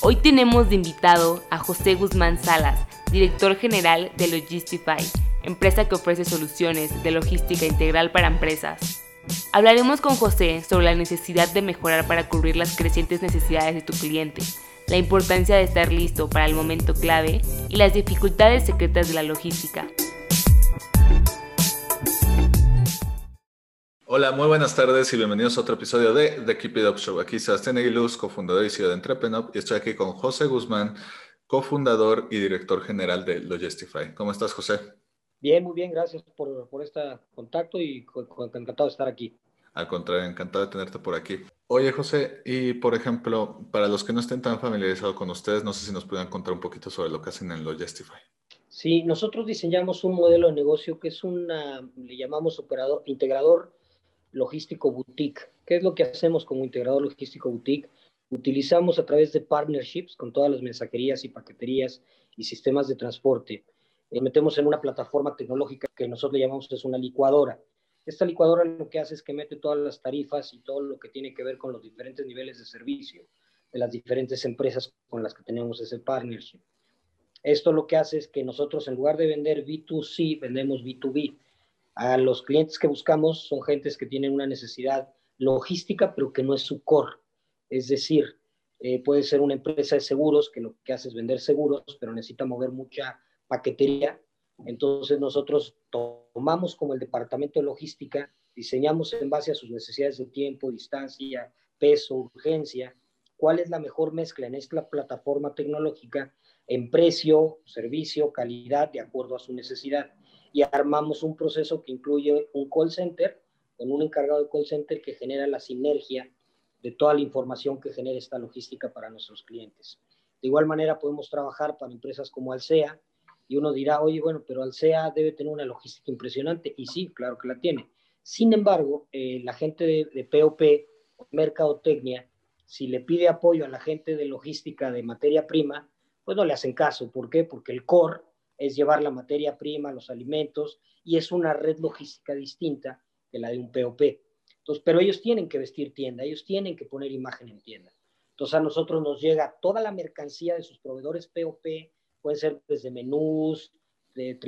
Hoy tenemos de invitado a José Guzmán Salas, director general de Logistify, empresa que ofrece soluciones de logística integral para empresas. Hablaremos con José sobre la necesidad de mejorar para cubrir las crecientes necesidades de tu cliente la importancia de estar listo para el momento clave y las dificultades secretas de la logística. Hola, muy buenas tardes y bienvenidos a otro episodio de The Keep It Up Show. Aquí Sebastián Aguiluz, cofundador y CEO de Entrepreneur, y estoy aquí con José Guzmán, cofundador y director general de Logistify. ¿Cómo estás, José? Bien, muy bien, gracias por, por este contacto y encantado de estar aquí. Al contrario, encantado de tenerte por aquí. Oye, José, y por ejemplo, para los que no estén tan familiarizados con ustedes, no sé si nos pueden contar un poquito sobre lo que hacen en Logistify. Sí, nosotros diseñamos un modelo de negocio que es una, le llamamos operador, integrador logístico boutique. ¿Qué es lo que hacemos como integrador logístico boutique? Utilizamos a través de partnerships con todas las mensajerías y paqueterías y sistemas de transporte. Eh, metemos en una plataforma tecnológica que nosotros le llamamos es una licuadora. Esta licuadora lo que hace es que mete todas las tarifas y todo lo que tiene que ver con los diferentes niveles de servicio de las diferentes empresas con las que tenemos ese partnership. Esto lo que hace es que nosotros en lugar de vender B2C, vendemos B2B. A los clientes que buscamos son gentes que tienen una necesidad logística, pero que no es su core. Es decir, eh, puede ser una empresa de seguros que lo que hace es vender seguros, pero necesita mover mucha paquetería entonces nosotros tomamos como el departamento de logística, diseñamos en base a sus necesidades de tiempo, distancia, peso, urgencia, cuál es la mejor mezcla en esta plataforma tecnológica en precio, servicio, calidad, de acuerdo a su necesidad. Y armamos un proceso que incluye un call center, con un encargado de call center que genera la sinergia de toda la información que genera esta logística para nuestros clientes. De igual manera podemos trabajar para empresas como Alsea, y uno dirá, oye, bueno, pero Alsea debe tener una logística impresionante. Y sí, claro que la tiene. Sin embargo, eh, la gente de, de POP, Mercadotecnia, si le pide apoyo a la gente de logística de materia prima, pues no le hacen caso. ¿Por qué? Porque el core es llevar la materia prima, los alimentos, y es una red logística distinta que la de un POP. Entonces, pero ellos tienen que vestir tienda, ellos tienen que poner imagen en tienda. Entonces a nosotros nos llega toda la mercancía de sus proveedores POP, puede ser desde menús, de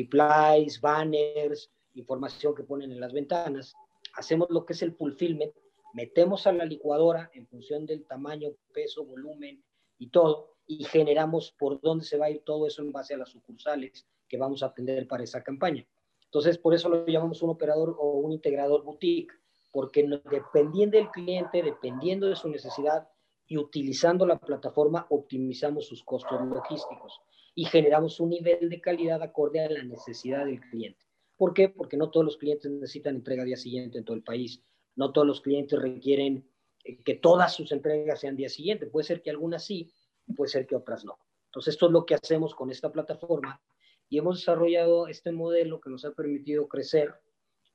banners, información que ponen en las ventanas. Hacemos lo que es el fulfillment, metemos a la licuadora en función del tamaño, peso, volumen y todo, y generamos por dónde se va a ir todo eso en base a las sucursales que vamos a atender para esa campaña. Entonces, por eso lo llamamos un operador o un integrador boutique, porque dependiendo del cliente, dependiendo de su necesidad y utilizando la plataforma, optimizamos sus costos logísticos y generamos un nivel de calidad acorde a la necesidad del cliente. ¿Por qué? Porque no todos los clientes necesitan entrega día siguiente en todo el país. No todos los clientes requieren eh, que todas sus entregas sean día siguiente. Puede ser que algunas sí, puede ser que otras no. Entonces, esto es lo que hacemos con esta plataforma y hemos desarrollado este modelo que nos ha permitido crecer.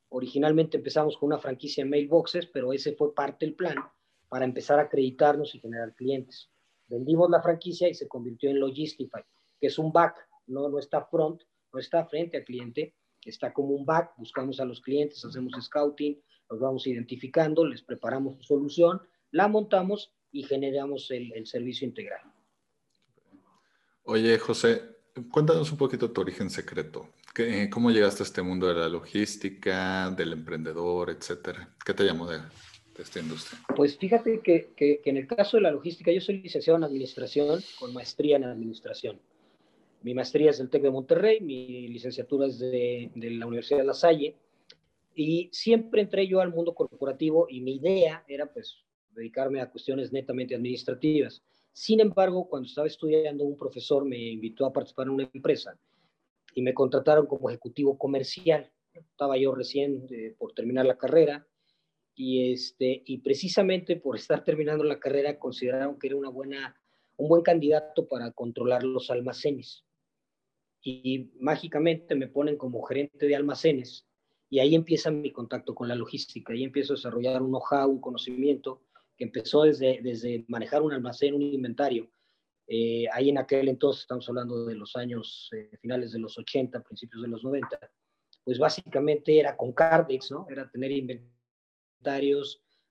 Originalmente empezamos con una franquicia en mailboxes, pero ese fue parte del plan para empezar a acreditarnos y generar clientes. Vendimos la franquicia y se convirtió en Logistify que es un back, no, no está front, no está frente al cliente, está como un back, buscamos a los clientes, hacemos scouting, los vamos identificando, les preparamos su solución, la montamos y generamos el, el servicio integral. Oye, José, cuéntanos un poquito tu origen secreto. ¿Cómo llegaste a este mundo de la logística, del emprendedor, etcétera? ¿Qué te llamó de, de esta industria? Pues fíjate que, que, que, en el caso de la logística, yo soy licenciado en administración con maestría en administración. Mi maestría es del TEC de Monterrey, mi licenciatura es de, de la Universidad de La Salle. Y siempre entré yo al mundo corporativo y mi idea era pues dedicarme a cuestiones netamente administrativas. Sin embargo, cuando estaba estudiando, un profesor me invitó a participar en una empresa y me contrataron como ejecutivo comercial. Estaba yo recién eh, por terminar la carrera y, este, y precisamente por estar terminando la carrera consideraron que era una buena, un buen candidato para controlar los almacenes. Y, mágicamente me ponen como gerente de almacenes y ahí empieza mi contacto con la logística, ahí empiezo a desarrollar un know-how, un conocimiento que empezó desde, desde manejar un almacén, un inventario. Eh, ahí en aquel entonces, estamos hablando de los años eh, finales de los 80, principios de los 90, pues básicamente era con Cardex, ¿no? Era tener inventario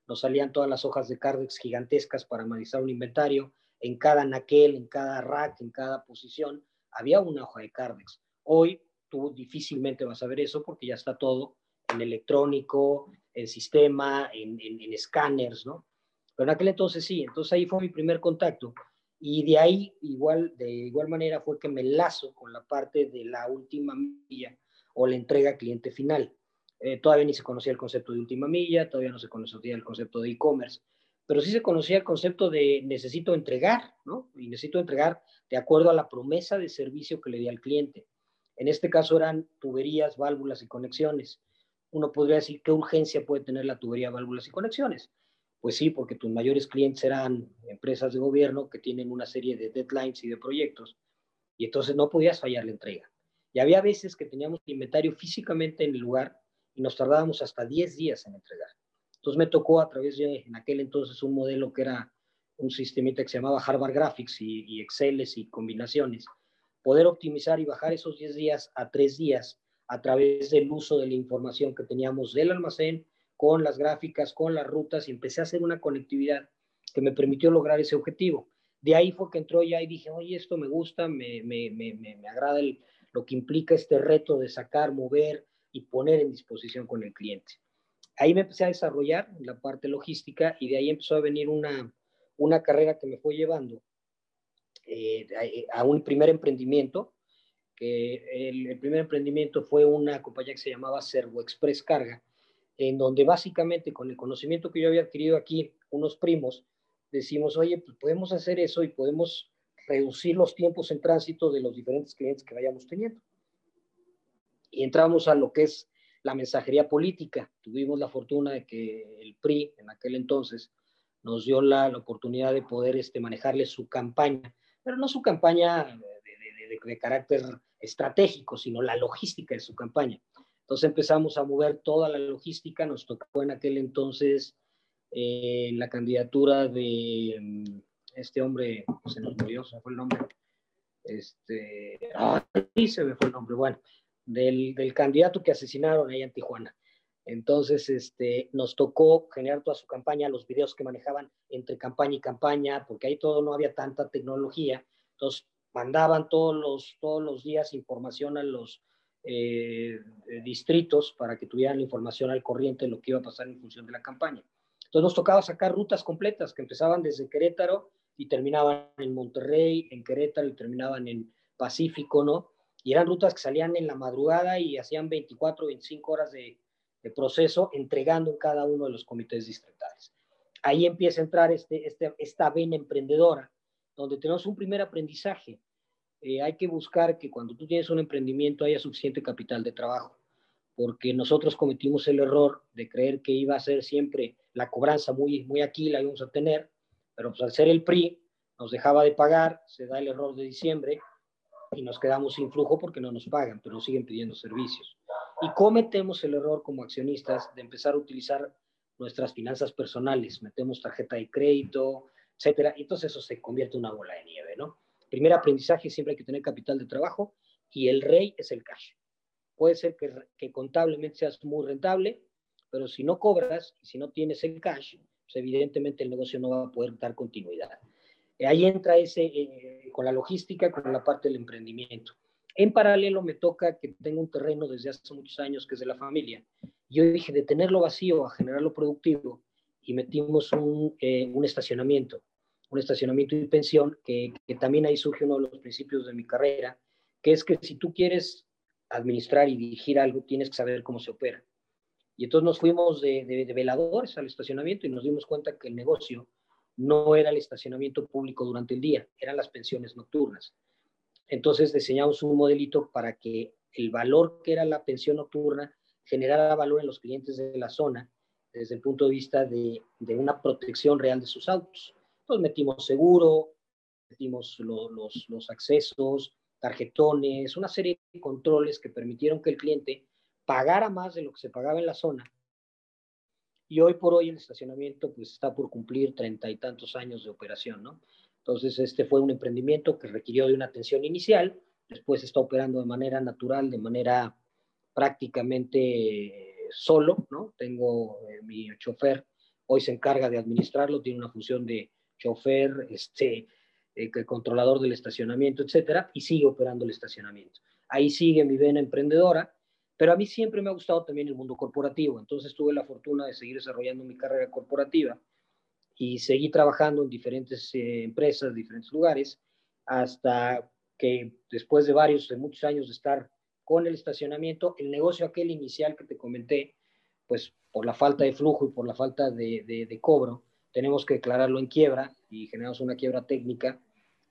nos salían todas las hojas de Cardex gigantescas para analizar un inventario. En cada naquel, en cada rack, en cada posición, había una hoja de Cardex. Hoy tú difícilmente vas a ver eso porque ya está todo en electrónico, en sistema, en, en escáneres, ¿no? Pero en aquel entonces sí, entonces ahí fue mi primer contacto. Y de ahí, igual, de igual manera, fue que me lazo con la parte de la última milla o la entrega cliente final. Eh, todavía ni se conocía el concepto de última milla, todavía no se conocía el concepto de e-commerce, pero sí se conocía el concepto de necesito entregar, ¿no? Y necesito entregar de acuerdo a la promesa de servicio que le di al cliente. En este caso eran tuberías, válvulas y conexiones. Uno podría decir, ¿qué urgencia puede tener la tubería, válvulas y conexiones? Pues sí, porque tus mayores clientes eran empresas de gobierno que tienen una serie de deadlines y de proyectos, y entonces no podías fallar la entrega. Y había veces que teníamos inventario físicamente en el lugar y nos tardábamos hasta 10 días en entregar. Entonces me tocó a través de, en aquel entonces, un modelo que era un sistemita que se llamaba Harvard Graphics y, y Exceles y combinaciones, poder optimizar y bajar esos 10 días a 3 días a través del uso de la información que teníamos del almacén, con las gráficas, con las rutas, y empecé a hacer una conectividad que me permitió lograr ese objetivo. De ahí fue que entró ya y dije, oye, esto me gusta, me, me, me, me agrada el, lo que implica este reto de sacar, mover, y poner en disposición con el cliente. Ahí me empecé a desarrollar la parte logística y de ahí empezó a venir una, una carrera que me fue llevando eh, a, un primer emprendimiento, que el, primer emprendimiento fue una compañía que se llamaba Servo Express Carga, en donde básicamente con el conocimiento que yo había adquirido aquí, unos primos, decimos, oye, pues podemos hacer eso y podemos reducir los tiempos en tránsito de los diferentes clientes que vayamos teniendo y entramos a lo que es la mensajería política. Tuvimos la fortuna de que el PRI en aquel entonces nos dio la, oportunidad de poder este, manejarle su campaña, pero no su campaña de, carácter estratégico, sino la logística de su campaña. Entonces empezamos a mover toda la logística, nos tocó en aquel entonces eh, la candidatura de mm, este hombre, se nos murió, se fue el nombre, este, sí, se me fue el nombre, bueno, del, candidato que asesinaron ahí en Tijuana. Entonces, este, nos tocó generar toda su campaña, los videos que manejaban entre campaña y campaña, porque ahí todo no había tanta tecnología. Entonces, mandaban todos los, todos los días información a los eh, distritos para que tuvieran la información al corriente de lo que iba a pasar en función de la campaña. Entonces, nos tocaba sacar rutas completas que empezaban desde Querétaro y terminaban en Monterrey, en Querétaro y terminaban en Pacífico, ¿no? y eran rutas que salían en la madrugada y hacían 24, 25 horas de, proceso entregando en cada uno de los comités distritales. Ahí empieza a entrar este, este, esta vena emprendedora, donde tenemos un primer aprendizaje. Eh, hay que buscar que cuando tú tienes un emprendimiento haya suficiente capital de trabajo, porque nosotros cometimos el error de creer que iba a ser siempre la cobranza muy, muy aquí, la íbamos a tener, pero pues al ser el PRI nos dejaba de pagar, se da el error de diciembre, y nos quedamos sin flujo porque no nos pagan, pero siguen pidiendo servicios. Y cometemos el error como accionistas de empezar a utilizar nuestras finanzas personales, metemos tarjeta de crédito, etcétera, y entonces eso se convierte en una bola de nieve, ¿no? Primer aprendizaje, siempre hay que tener capital de trabajo y el rey es el cash. Puede ser que, contablemente seas muy rentable, pero si no cobras si no tienes el cash, pues evidentemente el negocio no va a poder dar continuidad. Ahí entra ese, eh, con la logística, con la parte del emprendimiento. En paralelo me toca que tengo un terreno desde hace muchos años que es de la familia. Yo dije de tenerlo vacío a generarlo productivo y metimos un, eh, un estacionamiento, un estacionamiento y pensión, que, que también ahí surge uno de los principios de mi carrera, que es que si tú quieres administrar y dirigir algo, tienes que saber cómo se opera. Y entonces nos fuimos de, de, veladores al estacionamiento y nos dimos cuenta que el negocio no era el estacionamiento público durante el día, eran las pensiones nocturnas. Entonces diseñamos un modelito para que el valor que era la pensión nocturna generara valor en los clientes de la zona desde el punto de vista de, de una protección real de sus autos. Entonces metimos seguro, metimos los, los accesos, tarjetones, una serie de controles que permitieron que el cliente pagara más de lo que se pagaba en la zona. Y hoy por hoy el estacionamiento pues está por cumplir treinta y tantos años de operación, ¿no? Entonces este fue un emprendimiento que requirió de una atención inicial, después está operando de manera natural, de manera prácticamente solo, ¿no? Tengo eh, mi chofer, hoy se encarga de administrarlo, tiene una función de chofer, este, eh, controlador del estacionamiento, etcétera, y sigue operando el estacionamiento. Ahí sigue mi vena emprendedora, pero a mí siempre me ha gustado también el mundo corporativo, entonces tuve la fortuna de seguir desarrollando mi carrera corporativa y seguí trabajando en diferentes eh, empresas, diferentes lugares, hasta que después de varios, de muchos años de estar con el estacionamiento, el negocio aquel inicial que te comenté, pues por la falta de flujo y por la falta de, de cobro, tenemos que declararlo en quiebra y generamos una quiebra técnica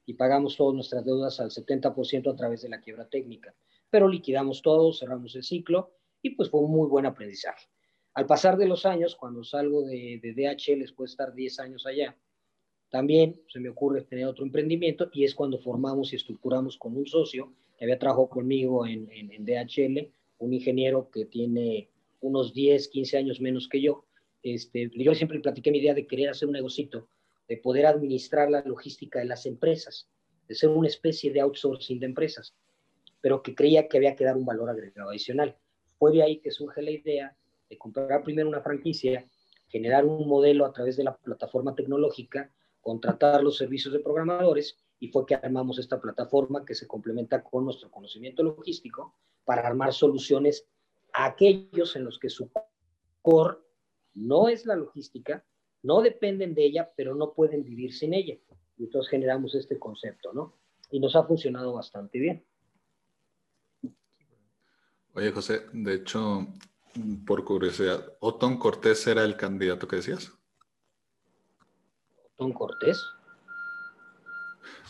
y pagamos todas nuestras deudas al 70% a través de la quiebra técnica pero liquidamos todo, cerramos el ciclo y pues fue un muy buen aprendizaje. Al pasar de los años, cuando salgo de, de DHL, después de estar 10 años allá, también se me ocurre tener otro emprendimiento y es cuando formamos y estructuramos con un socio que había trabajado conmigo en, en, DHL, un ingeniero que tiene unos 10, 15 años menos que yo. Este, yo siempre platiqué mi idea de querer hacer un negocito, de poder administrar la logística de las empresas, de ser una especie de outsourcing de empresas pero que creía que había que dar un valor agregado adicional. Fue de ahí que surge la idea de comprar primero una franquicia, generar un modelo a través de la plataforma tecnológica, contratar los servicios de programadores y fue que armamos esta plataforma que se complementa con nuestro conocimiento logístico para armar soluciones a aquellos en los que su core no es la logística, no dependen de ella, pero no pueden vivir sin ella. Y entonces generamos este concepto, ¿no? Y nos ha funcionado bastante bien. Oye, José, de hecho, por curiosidad, ¿Otón Cortés era el candidato que decías? ¿Otón Cortés?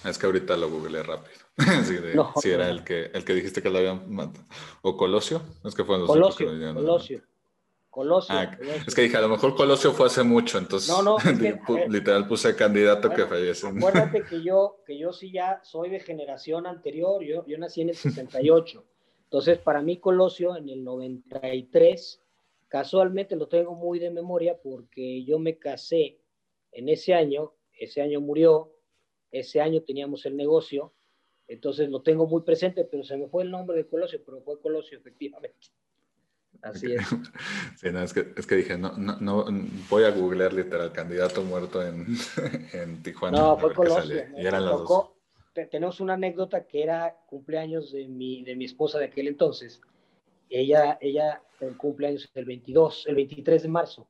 Es que ahorita lo googleé rápido. si era el que, el que dijiste que lo habían matado. ¿O Colosio? Es que fue los Colosio, Colosio. Colosio, ah, Es que dije, a lo mejor Colosio fue hace mucho, entonces no, no, literal puse candidato que fallece. Acuérdate que yo, que yo sí ya soy de generación anterior, yo, yo nací en el 68. Entonces, para mí Colosio en el 93, casualmente lo tengo muy de memoria porque yo me casé en ese año, ese año murió, ese año teníamos el negocio, entonces lo tengo muy presente, pero se me fue el nombre de Colosio, pero fue Colosio efectivamente. Así es. Sí, no, es que, es que dije, no, no, no, voy a googlear literal candidato muerto en, en Tijuana. No, fue Colosio. Y eran los dos tenemos una anécdota que era cumpleaños de mi, de mi esposa de aquel entonces. Ella, ella el cumpleaños el 22, el 23 de marzo.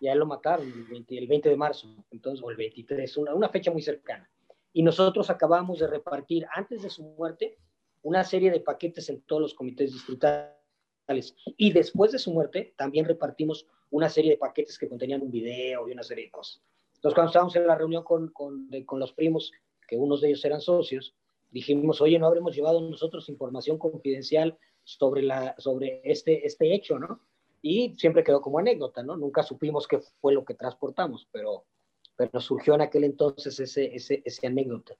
Ya lo mataron el 20, el 20 de marzo, entonces, o el 23, una, una fecha muy cercana. Y nosotros acabamos de repartir, antes de su muerte, una serie de paquetes en todos los comités distritales. Y después de su muerte, también repartimos una serie de paquetes que contenían un video y una serie de cosas. Entonces, cuando estábamos en la reunión con, con, con los primos que unos de ellos eran socios, dijimos, oye, no habremos llevado nosotros información confidencial sobre, la, sobre este, este hecho, ¿no? Y siempre quedó como anécdota, ¿no? Nunca supimos qué fue lo que transportamos, pero, pero surgió en aquel entonces ese, ese, ese anécdota.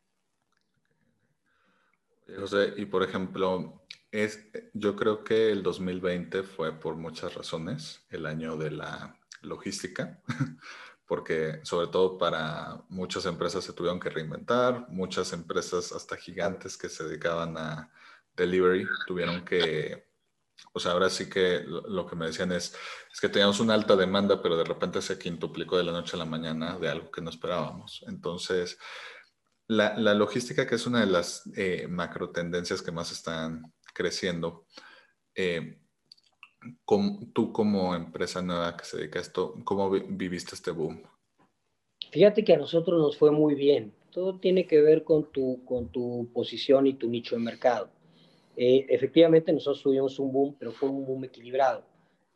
José, y por ejemplo, es, yo creo que el 2020 fue por muchas razones el año de la logística, porque sobre todo para muchas empresas se tuvieron que reinventar, muchas empresas hasta gigantes que se dedicaban a delivery tuvieron que, o sea, ahora sí que lo, que me decían es, es que teníamos una alta demanda, pero de repente se quintuplicó de la noche a la mañana de algo que no esperábamos. Entonces, la, la logística, que es una de las eh, macro tendencias que más están creciendo, eh, tú como empresa nueva que se dedica a esto, ¿cómo viviste este boom? Fíjate que a nosotros nos fue muy bien. Todo tiene que ver con tu, con tu posición y tu nicho de mercado. Eh, efectivamente, nosotros tuvimos un boom, pero fue un boom equilibrado.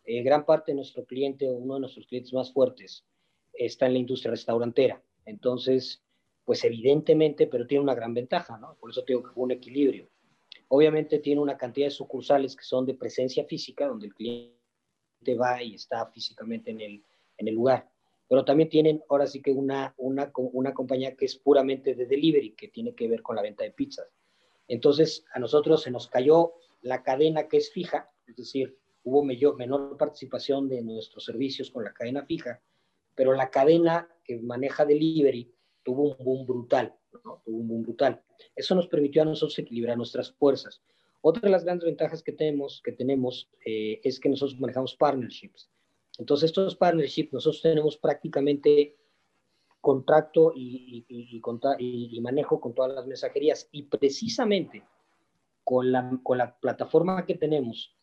eh, gran parte de nuestro cliente o uno de nuestros clientes más fuertes está en la industria restaurantera. Entonces, pues evidentemente, pero tiene una gran ventaja, ¿no? Por eso tengo que fue un equilibrio. Obviamente tiene una cantidad de sucursales que son de presencia física, donde el cliente va y está físicamente en el, en el lugar. Pero también tienen ahora sí que una, una, una compañía que es puramente de delivery, que tiene que ver con la venta de pizzas. Entonces, a nosotros se nos cayó la cadena que es fija, es decir, hubo mayor, menor participación de nuestros servicios con la cadena fija, pero la cadena que maneja delivery tuvo un boom brutal, ¿no? tuvo un boom brutal. Eso nos permitió a nosotros equilibrar nuestras fuerzas. Otra de las grandes ventajas que tenemos, que tenemos eh, es que nosotros manejamos partnerships. Entonces, estos partnerships, nosotros tenemos prácticamente contrato y, y, manejo con todas las mensajerías. Y precisamente con la, con la plataforma que tenemos,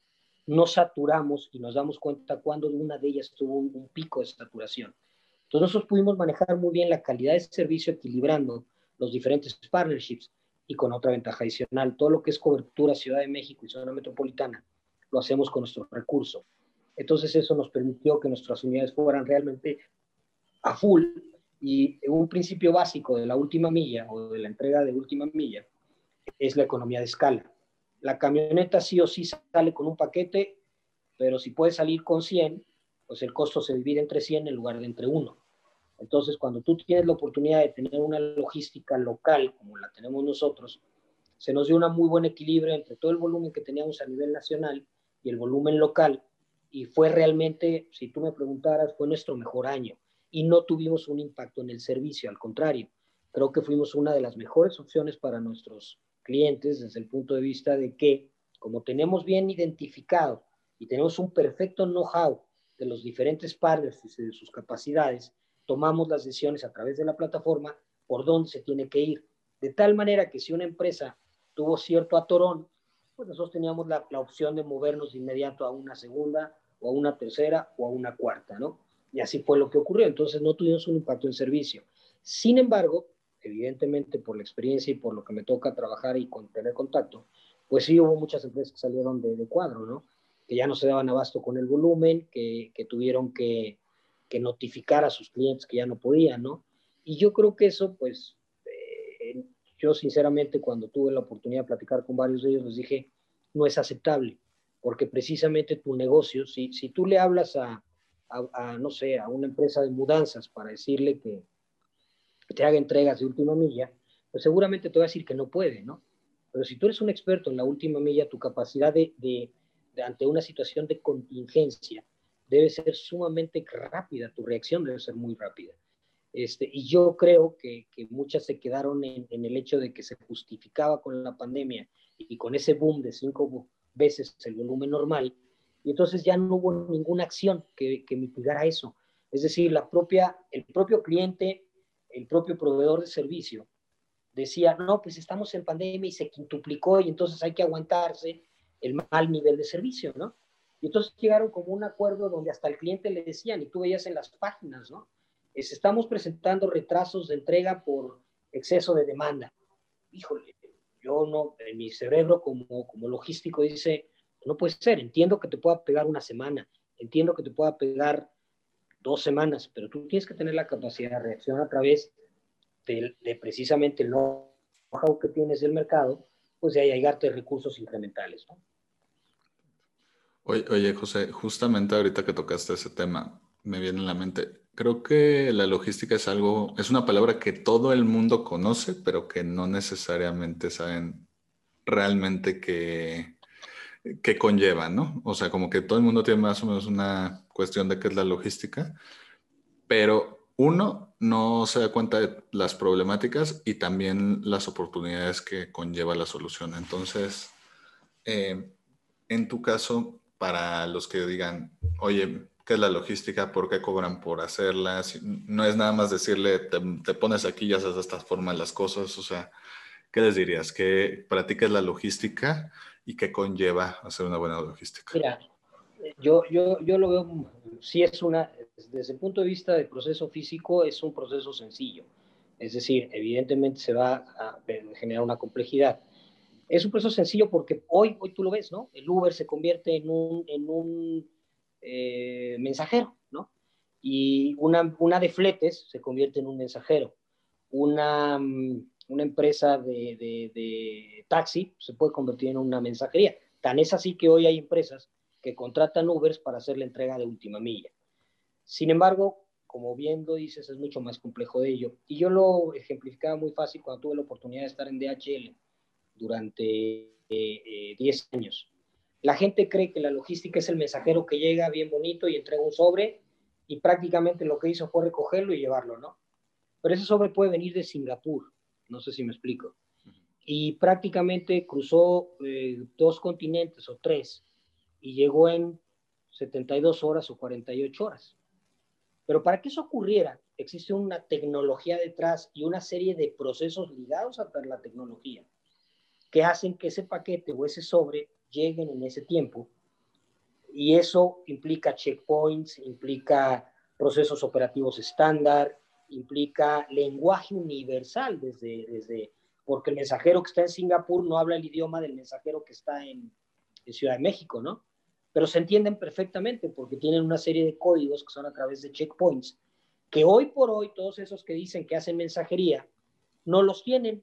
no saturamos y nos damos cuenta cuando una de ellas tuvo un, pico de saturación. Entonces nosotros pudimos manejar muy bien la calidad de servicio equilibrando los diferentes partnerships y con otra ventaja adicional, todo lo que es cobertura Ciudad de México y zona metropolitana, lo hacemos con nuestro recurso. Entonces eso nos permitió que nuestras unidades fueran realmente a full y un principio básico de la última milla o de la entrega de última milla es la economía de escala. La camioneta sí o sí sale con un paquete, pero si puede salir con 100, pues el costo se divide entre 100 en lugar de entre 1. Entonces, cuando tú tienes la oportunidad de tener una logística local, como la tenemos nosotros, se nos dio un muy buen equilibrio entre todo el volumen que teníamos a nivel nacional y el volumen local, y fue realmente, si tú me preguntaras, fue nuestro mejor año. Y no tuvimos un impacto en el servicio, al contrario, creo que fuimos una de las mejores opciones para nuestros clientes desde el punto de vista de que, como tenemos bien identificado y tenemos un perfecto know-how de los diferentes partners y de sus capacidades, tomamos las decisiones a través de la plataforma por dónde se tiene que ir. De tal manera que si una empresa tuvo cierto atorón, pues nosotros teníamos la, la opción de movernos de inmediato a una segunda o a una tercera o a una cuarta, ¿no? Y así fue lo que ocurrió. Entonces no tuvimos un impacto en servicio. Sin embargo, evidentemente por la experiencia y por lo que me toca trabajar y con, tener contacto, pues sí hubo muchas empresas que salieron de, de cuadro, ¿no? Que ya no se daban abasto con el volumen, que, que tuvieron que, que, notificar a sus clientes que ya no podían, ¿no? Y yo creo que eso, pues, eh, yo sinceramente cuando tuve la oportunidad de platicar con varios de ellos, les dije, no es aceptable, porque precisamente tu negocio, si, si tú le hablas a, a, a, no sé, a una empresa de mudanzas para decirle que, te haga entregas de última milla, pues seguramente te va a decir que no puede, ¿no? Pero si tú eres un experto en la última milla, tu capacidad de, de, ante una situación de contingencia debe ser sumamente rápida, tu reacción debe ser muy rápida. Este, y yo creo que, muchas se quedaron en, en, el hecho de que se justificaba con la pandemia y con ese boom de cinco veces el volumen normal, y entonces ya no hubo ninguna acción que, que mitigara eso. Es decir, la propia, el propio cliente el propio proveedor de servicio decía, no, pues estamos en pandemia y se quintuplicó y entonces hay que aguantarse el mal nivel de servicio, ¿no? Y entonces llegaron como un acuerdo donde hasta el cliente le decían, y tú veías en las páginas, ¿no? Es, estamos presentando retrasos de entrega por exceso de demanda. Híjole, yo no, en mi cerebro como, como logístico dice, no puede ser, entiendo que te pueda pegar una semana, entiendo que te pueda pegar dos semanas, pero tú tienes que tener la capacidad de reaccionar a través de, precisamente el know-how que tienes del mercado, pues de llegarte recursos incrementales. ¿no? Oye, oye, José, justamente ahorita que tocaste ese tema, me viene en la mente, creo que la logística es algo, es una palabra que todo el mundo conoce, pero que no necesariamente saben realmente que que conlleva, ¿no? O sea, como que todo el mundo tiene más o menos una cuestión de qué es la logística, pero uno no se da cuenta de las problemáticas y también las oportunidades que conlleva la solución. Entonces, eh, en tu caso, para los que digan, oye, ¿qué es la logística? ¿Por qué cobran por hacerla? no es nada más decirle, te, pones aquí y haces de esta forma las cosas. O sea, ¿qué les dirías? ¿Que practiques la logística? y qué conlleva hacer una buena logística? Mira, yo, yo, yo lo veo, si es una, desde el punto de vista del proceso físico, es un proceso sencillo. Es decir, evidentemente se va a generar una complejidad. Es un proceso sencillo porque hoy, hoy tú lo ves, ¿no? El Uber se convierte en un, en un eh, mensajero, ¿no? Y una, una de fletes se convierte en un mensajero. Una, mm, una empresa de, de, taxi se puede convertir en una mensajería. Tan es así que hoy hay empresas que contratan Ubers para hacer la entrega de última milla. Sin embargo, como bien lo dices, es mucho más complejo de ello. Y yo lo ejemplificaba muy fácil cuando tuve la oportunidad de estar en DHL durante 10 eh, eh, años. La gente cree que la logística es el mensajero que llega bien bonito y entrega un sobre y prácticamente lo que hizo fue recogerlo y llevarlo, ¿no? Pero ese sobre puede venir de Singapur, no sé si me explico. Y prácticamente cruzó eh, dos continentes o tres y llegó en 72 horas o 48 horas. Pero para que eso ocurriera, existe una tecnología detrás y una serie de procesos ligados a la tecnología que hacen que ese paquete o ese sobre lleguen en ese tiempo. Y eso implica checkpoints, implica procesos operativos estándar, implica lenguaje universal desde, desde, porque el mensajero que está en Singapur no habla el idioma del mensajero que está en, en Ciudad de México, ¿no? pero se entienden perfectamente porque tienen una serie de códigos que son a través de checkpoints, que hoy por hoy todos esos que dicen que hacen mensajería no los tienen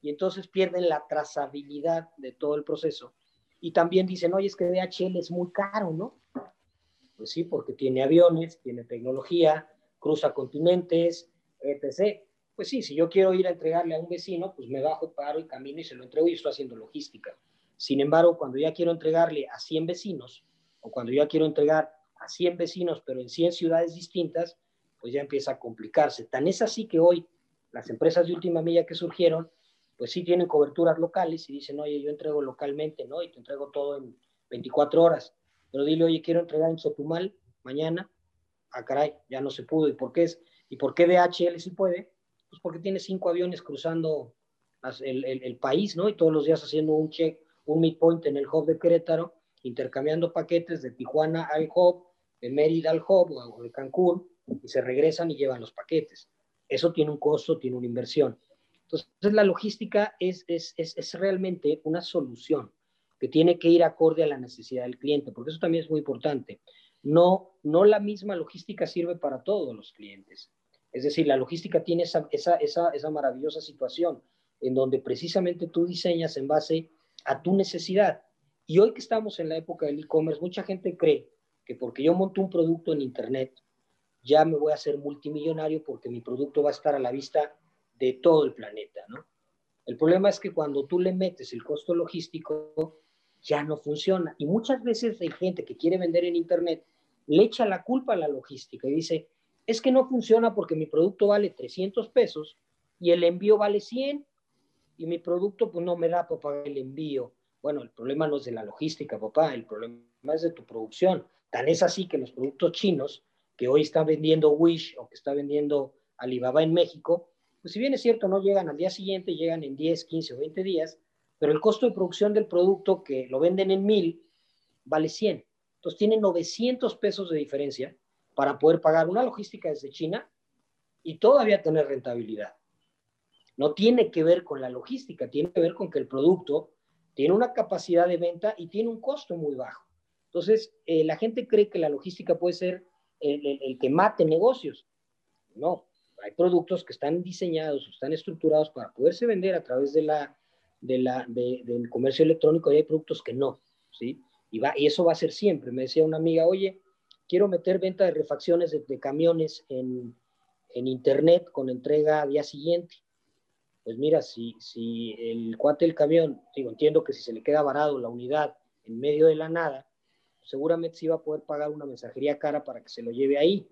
y entonces pierden la trazabilidad de todo el proceso. Y también dicen, oye, es que DHL es muy caro, ¿no? Pues sí, porque tiene aviones, tiene tecnología, cruza continentes, etc. Pues sí, si yo quiero ir a entregarle a un vecino, pues me bajo, paro y camino y se lo entrego y estoy haciendo logística. Sin embargo, cuando ya quiero entregarle a 100 vecinos, o cuando yo quiero entregar a 100 vecinos, pero en 100 ciudades distintas, pues ya empieza a complicarse. Tan es así que hoy las empresas de última milla que surgieron, pues sí tienen coberturas locales y dicen, oye, yo entrego localmente, ¿no? Y te entrego todo en 24 horas. Pero dile, oye, quiero entregar en Sotumal mañana. Ah, caray, ya no se pudo. ¿Y por qué es? ¿Y por qué DHL sí puede? Pues porque tiene cinco aviones cruzando el, el, el país, ¿no? Y todos los días haciendo un check, un midpoint en el hub de Querétaro intercambiando paquetes de Tijuana al hub, de Mérida al hub o de Cancún, y se regresan y llevan los paquetes. Eso tiene un costo, tiene una inversión. Entonces, la logística es, es, es, es realmente una solución que tiene que ir acorde a la necesidad del cliente, porque eso también es muy importante. No, no la misma logística sirve para todos los clientes. Es decir, la logística tiene esa, esa, esa, esa maravillosa situación en donde precisamente tú diseñas en base a tu necesidad. Y hoy que estamos en la época del e-commerce, mucha gente cree que porque yo monto un producto en Internet, ya me voy a hacer multimillonario porque mi producto va a estar a la vista de todo el planeta, ¿no? El problema es que cuando tú le metes el costo logístico, ya no funciona. Y muchas veces hay gente que quiere vender en Internet, le echa la culpa a la logística y dice, es que no funciona porque mi producto vale 300 pesos y el envío vale 100 y mi producto pues no me da para pagar el envío. Bueno, el problema no es de la logística, papá, el problema es de tu producción. Tan es así que los productos chinos que hoy están vendiendo Wish o que está vendiendo Alibaba en México, pues si bien es cierto, no llegan al día siguiente, llegan en 10, 15 o 20 días, pero el costo de producción del producto que lo venden en 1000 vale 100. Entonces tienen 900 pesos de diferencia para poder pagar una logística desde China y todavía tener rentabilidad. No tiene que ver con la logística, tiene que ver con que el producto tiene una capacidad de venta y tiene un costo muy bajo. Entonces, eh, la gente cree que la logística puede ser el, que mate negocios. No, hay productos que están diseñados, están estructurados para poderse vender a través de la, de la, del comercio electrónico y hay productos que no, ¿sí? Y, va, y eso va a ser siempre. Me decía una amiga, oye, quiero meter venta de refacciones de, camiones en, en, Internet con entrega día siguiente pues mira, si, si el cuate del camión, digo, entiendo que si se le queda varado la unidad en medio de la nada, seguramente sí va a poder pagar una mensajería cara para que se lo lleve ahí,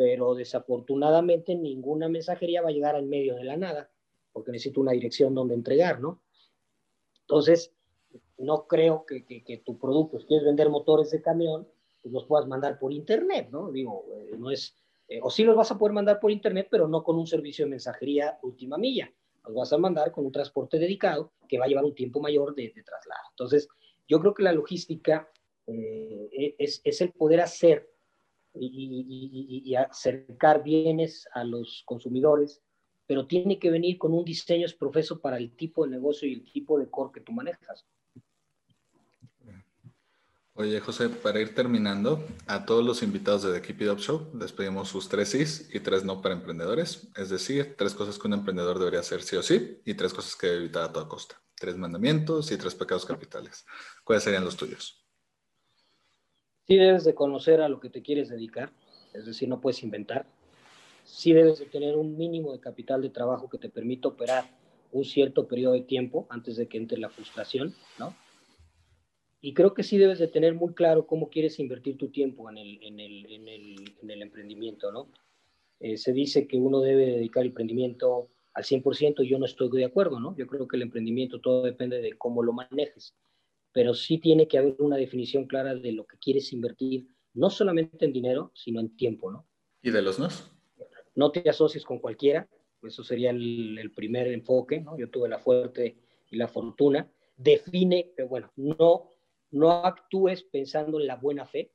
pero desafortunadamente ninguna mensajería va a llegar en medio de la nada, porque necesita una dirección donde entregar, ¿no? Entonces, no creo que, que, tu producto, si quieres vender motores de camión, pues los puedas mandar por internet, ¿no? Digo, eh, no es, eh, o sí los vas a poder mandar por internet, pero no con un servicio de mensajería última milla. Los vas a mandar con un transporte dedicado que va a llevar un tiempo mayor de, traslado. Entonces, yo creo que la logística eh, e, es, es, el poder hacer y, acercar bienes a los consumidores, pero tiene que venir con un diseño profeso para el tipo de negocio y el tipo de core que tú manejas. Oye, José, para ir terminando, a todos los invitados de The Keep It Up Show les pedimos sus tres sís y tres no para emprendedores. Es decir, tres cosas que un emprendedor debería hacer sí o sí y tres cosas que debe evitar a toda costa. Tres mandamientos y tres pecados capitales. ¿Cuáles serían los tuyos? Sí debes de conocer a lo que te quieres dedicar, es decir, no puedes inventar. Sí debes de tener un mínimo de capital de trabajo que te permita operar un cierto periodo de tiempo antes de que entre la frustración, ¿no? Y creo que sí debes de tener muy claro cómo quieres invertir tu tiempo en el, en el, en el, en el emprendimiento, ¿no? Eh, se dice que uno debe dedicar el emprendimiento al 100% y yo no estoy de acuerdo, ¿no? Yo creo que el emprendimiento todo depende de cómo lo manejes, pero sí tiene que haber una definición clara de lo que quieres invertir, no solamente en dinero, sino en tiempo, ¿no? ¿Y de los nos? No te asocies con cualquiera, eso sería el, el primer enfoque, ¿no? Yo tuve la fuerte y la fortuna. Define, pero bueno, no no actúes pensando en la buena fe,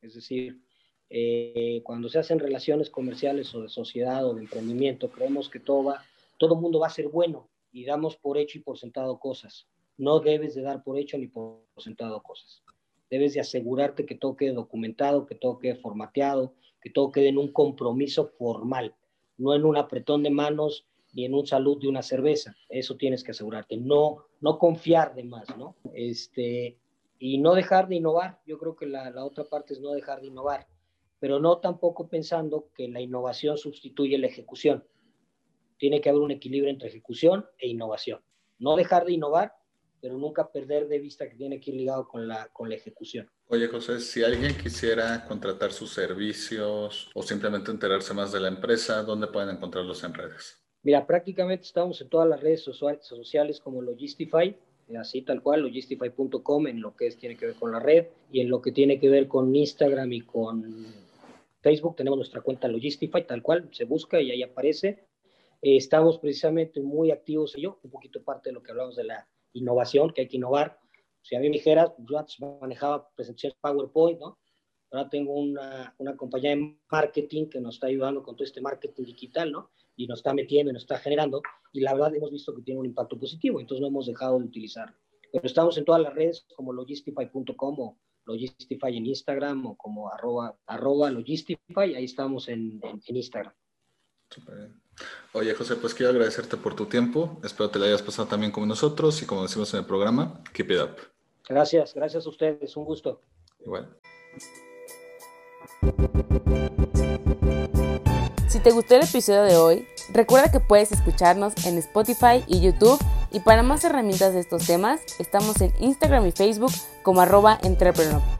es decir, eh, cuando se hacen relaciones comerciales o de sociedad o de emprendimiento, creemos que todo va, todo mundo va a ser bueno y damos por hecho y por sentado cosas. No debes de dar por hecho ni por sentado cosas. Debes de asegurarte que todo quede documentado, que todo quede formateado, que todo quede en un compromiso formal, no en un apretón de manos ni en un salud de una cerveza. Eso tienes que asegurarte. No, no confiar de más, ¿no? Este, y no dejar de innovar. Yo creo que la, la, otra parte es no dejar de innovar, pero no tampoco pensando que la innovación sustituye la ejecución. Tiene que haber un equilibrio entre ejecución e innovación. No dejar de innovar, pero nunca perder de vista que tiene que ir ligado con la, con la ejecución. Oye, José, si alguien quisiera contratar sus servicios o simplemente enterarse más de la empresa, ¿dónde pueden encontrarlos en redes? Mira, prácticamente estamos en todas las redes sociales como Logistify, así tal cual, logistify.com en lo que es, tiene que ver con la red y en lo que tiene que ver con Instagram y con Facebook tenemos nuestra cuenta Logistify, tal cual, se busca y ahí aparece. Eh, estamos precisamente muy activos y yo, un poquito parte de lo que hablamos de la innovación, que hay que innovar. Si a mí me dijeras, yo antes manejaba presentaciones PowerPoint, ¿no? Ahora tengo una, una compañía de marketing que nos está ayudando con todo este marketing digital, ¿no? y nos está metiendo y nos está generando, y la verdad hemos visto que tiene un impacto positivo, entonces no hemos dejado de utilizar. Pero estamos en todas las redes como logistify.com o Logistify en Instagram o como arroba, arroba Logistify, ahí estamos en, en, en Instagram. Super bien. Oye, José, pues quiero agradecerte por tu tiempo. Espero te la hayas pasado también como nosotros y como decimos en el programa, keep it up. Gracias, gracias a ustedes, un gusto. Igual. Si te gustó el episodio de hoy, recuerda que puedes escucharnos en Spotify y YouTube y para más herramientas de estos temas, estamos en Instagram y Facebook como arroba entrepreneur.